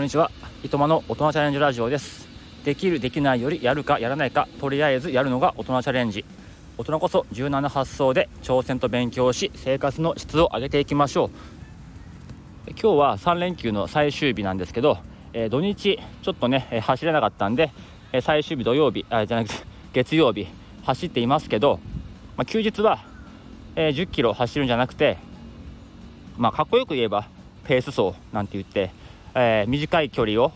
こんにちは。糸間の大人チャレンジラジオです。できるできないよりやるかやらないか。とりあえずやるのが大人チャレンジ。大人こそ柔軟な発想で挑戦と勉強し生活の質を上げていきましょう。今日は3連休の最終日なんですけど、えー、土日ちょっとね、え走れなかったんで、え最終日土曜日あじゃなくて月曜日走っていますけど、まあ、休日は、え、10キロ走るんじゃなくてまあかっこよく言えばペース走なんて言って、えー、短い距離を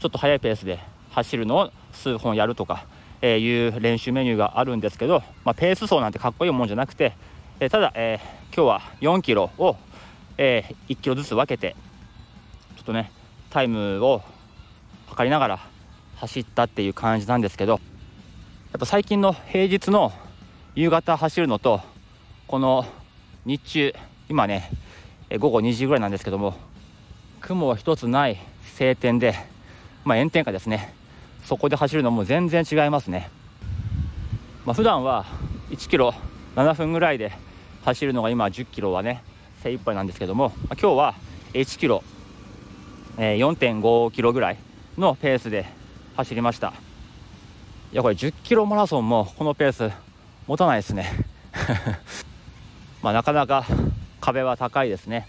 ちょっと速いペースで走るのを数本やるとか、え、いう練習メニューがあるんですけど、まあ、ペース走なんてかっこいいもんじゃなくて、え、ただ、え今日は4キロを、え1キロずつ分けてちょっとねタイムを測りながら走ったっていう感じなんですけどやっぱ最近の平日の夕方走るのとこの日中今ね午後2時ぐらいなんですけども雲は一つない晴天で、まあ、炎天下ですね。そこで走るのも全然違いますね、まあ、普段は1キロ7分ぐらいで走るのが今10キロはね精一杯なんですけども、まあ、今日は1キロ、えー、4.5キロぐらいのペースで走りました。いやこれ10キロマラソンもこのペース持たないですね。まあなかなか壁は高いですね。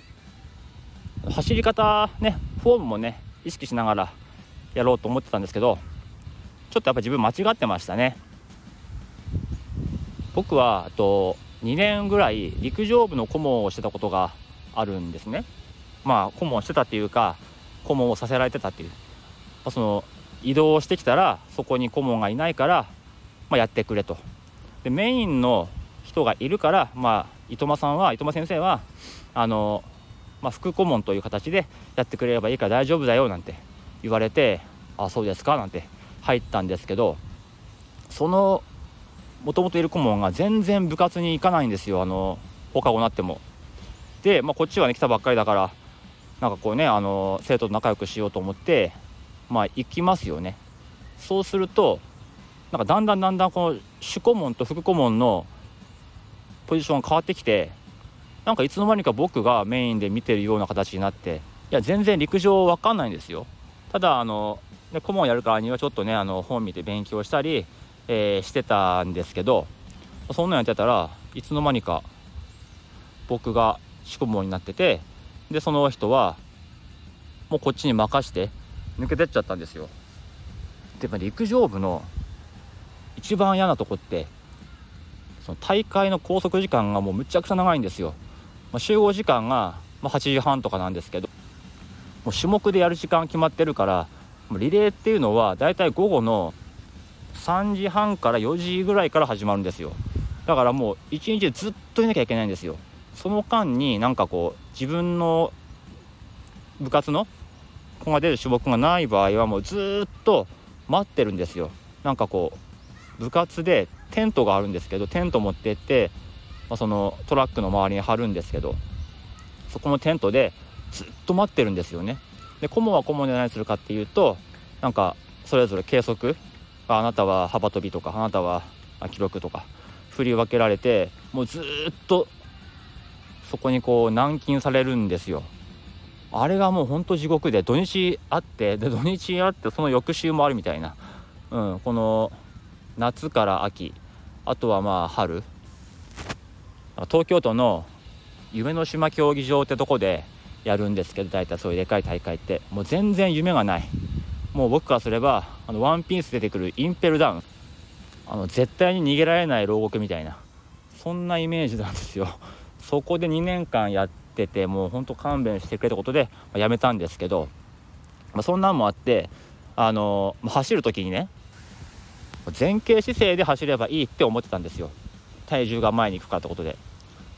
走り方ねフォームもね意識しながらやろうと思ってたんですけどちょっとやっぱ自分間違ってましたね。僕はと2年ぐらい陸上部の顧問をしてたことがあるんですね。まあ顧問してたっていうか顧問をさせられてたっていう、まあ、その移動してきたらそこに顧問がいないから、まあ、やってくれと。でメインの人がいるから、まあ、伊藤さんは伊藤先生はあの、まあ、副顧問という形でやってくれればいいから大丈夫だよなんて言われてあそうですか？なんて入ったんですけどそのもともといる顧問が全然部活に行かないんですよあの放課後になっても。で、まあ、こっちはね来たばっかりだからなんかこうねあの生徒と仲良くしようと思ってまあ行きますよね。そうするとなんかだんだんだんだんこの主顧問と副顧問のポジションが変わってきてなんかいつの間にか僕がメインで見てるような形になっていや全然陸上わかんないんですよ。ただあの、ね、顧問やるからにはちょっとねあの本見て勉強したり、えー、してたんですけどそんなんやってたらいつの間にか僕が主顧問になっててでその人はもうこっちに任して抜けてっちゃったんですよ。でも陸上部の一番嫌なとこってその大会の拘束時間がもうむちゃくちゃ長いんですよ、まあ、集合時間がま8時半とかなんですけどもう種目でやる時間決まってるからリレーっていうのはだいたい午後の3時半から4時ぐらいから始まるんですよ。だからもう一日ずっといなきゃいけないんですよ。その間になんかこう自分の部活の子が出る種目がない場合はもうずっと待ってるんですよ。なんかこう部活でテントがあるんですけどテント持ってって、まあ、そのトラックの周りに貼るんですけどそこのテントでずっと待ってるんですよね。で顧問は顧問で何するかっていうとなんかそれぞれ計測あなたは幅跳びとかあなたは記録とか振り分けられてもうずっとそこにこう軟禁されるんですよ。あれがもうほんと地獄で土日あってで土日あってその翌週もあるみたいな、うん、この夏から秋あとはまあ春。東京都の夢の島競技場ってとこでやるんですけど大体そういうでかい大会ってもう全然夢がないもう僕からすればあのワンピース出てくるインペルダウン。あの絶対に逃げられない牢獄みたいなそんなイメージなんですよ。そこで2年間やっててもうほんと勘弁してくれたことで、まあ、やめたんですけど、まあ、そんなんもあってあの走る時にね前傾姿勢で走ればいいって思ってたんですよ。体重が前に行くかってことで。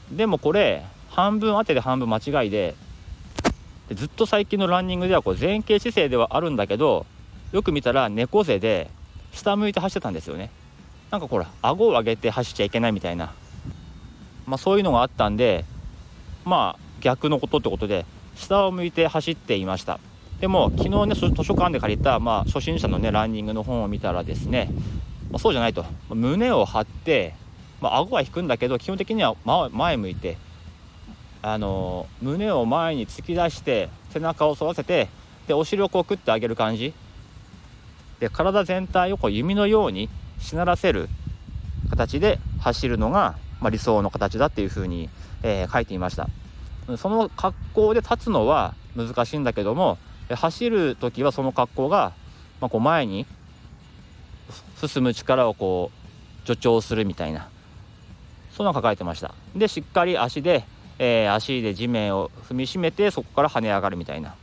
でもこれ半分当てで半分間違いででずっと最近のランニングではこう前傾姿勢ではあるんだけどよく見たら猫背で下向いて走ってたんですよね。なんかこれ顎を上げて走っちゃいけないみたいな、まあ、そういうのがあったんでまあ逆のことってことで下を向いて走っていました。でも昨日ね図書館で借りた、まあ、初心者のねランニングの本を見たらですね、ま、そうじゃないと。胸を張って、まあ、顎は引くんだけど基本的には前向いてあの胸を前に突き出して背中を反らせてでお尻をこうクッて上げる感じ。で体全体をこう弓のようにしならせる形で走るのが、まあ、理想の形だっていうふうに、えー、書いていました。その格好で立つのは難しいんだけども走る時はその格好が、まあ、こう前に進む力をこう助長するみたいなそんなの書かれてました。でしっかり足で、えー、足で地面を踏みしめてそこから跳ね上がるみたいな。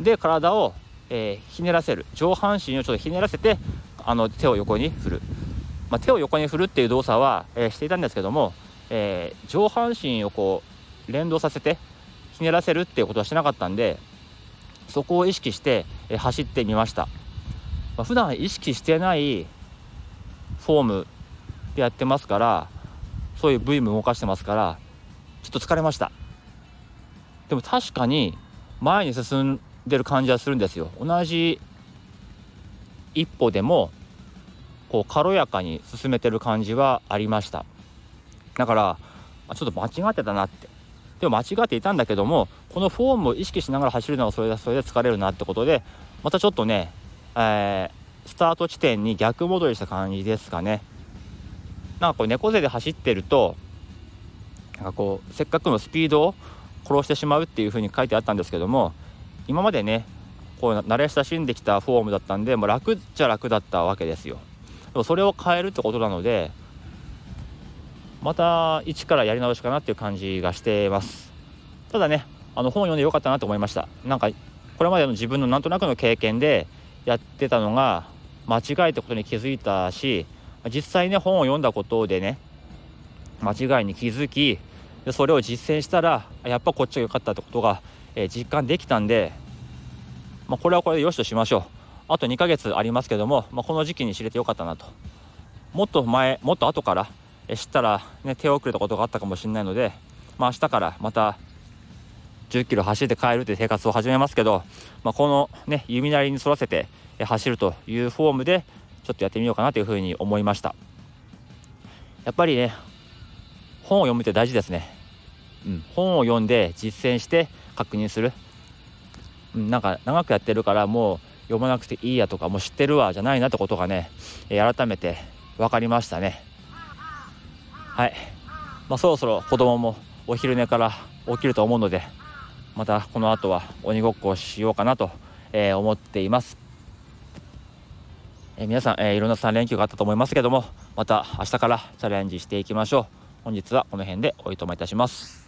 で体を、えー、ひねらせる。上半身をちょっとひねらせてあの手を横に振る、まあ、手を横に振るっていう動作は、えー、していたんですけども、え上半身をこう連動させてひねらせるっていうことはしなかったんでそこを意識して、え走ってみました、まあ、普段意識してないフォームでやってますからそういう部位も動かしてますからちょっと疲れました。でも確かに前に進んでる感じはするんですよ。同じ一歩でもこう軽やかに進めてる感じはありました。だからちょっと間違ってたなって。でも間違っていたんだけどもこのフォームを意識しながら走るのがそれでそれで疲れるなってことでまたちょっとね、えー、スタート地点に逆戻りした感じですかね。なんかこう猫背で走ってるとなんかこうせっかくのスピードを殺してしまうっていう風に書いてあったんですけども今までねこう慣れ親しんできたフォームだったんでもう楽っちゃ楽だったわけですよ。でもそれを変えるってことなのでまた一からやり直しかなっていう感じがしてます。ただねあの本読んでよかったなと思いました。なんかこれまでの自分のなんとなくの経験でやってたのが間違いってことに気づいたし実際ね本を読んだことでね間違いに気づきでそれを実践したらやっぱこっちが良かったってことが、えー、実感できたんで、まあ、これはこれでよしとしましょう。あと2ヶ月ありますけども、まあ、この時期に知れてよかったなと。もっと前もっと後から知ったら、ね、手遅れたことがあったかもしれないので、まあ、明日からまた10キロ走って帰るという生活を始めますけど、まあ、この、ね、弓なりに沿らせて走るというフォームでちょっとやってみようかなというふうに思いました。やっぱりね本を読むって大事ですね、うん、本を読んで実践して確認する、うん、なんか長くやってるからもう読まなくていいやとかもう知ってるわじゃないなってことがね改めて分かりましたね。はい、まあ、そろそろ子供もお昼寝から起きると思うのでまたこの後は鬼ごっこをしようかなと、え、思っています、え、皆さん、え、いろんな3連休があったと思いますけどもまた明日からチャレンジしていきましょう。本日はこの辺でおいとまいたします。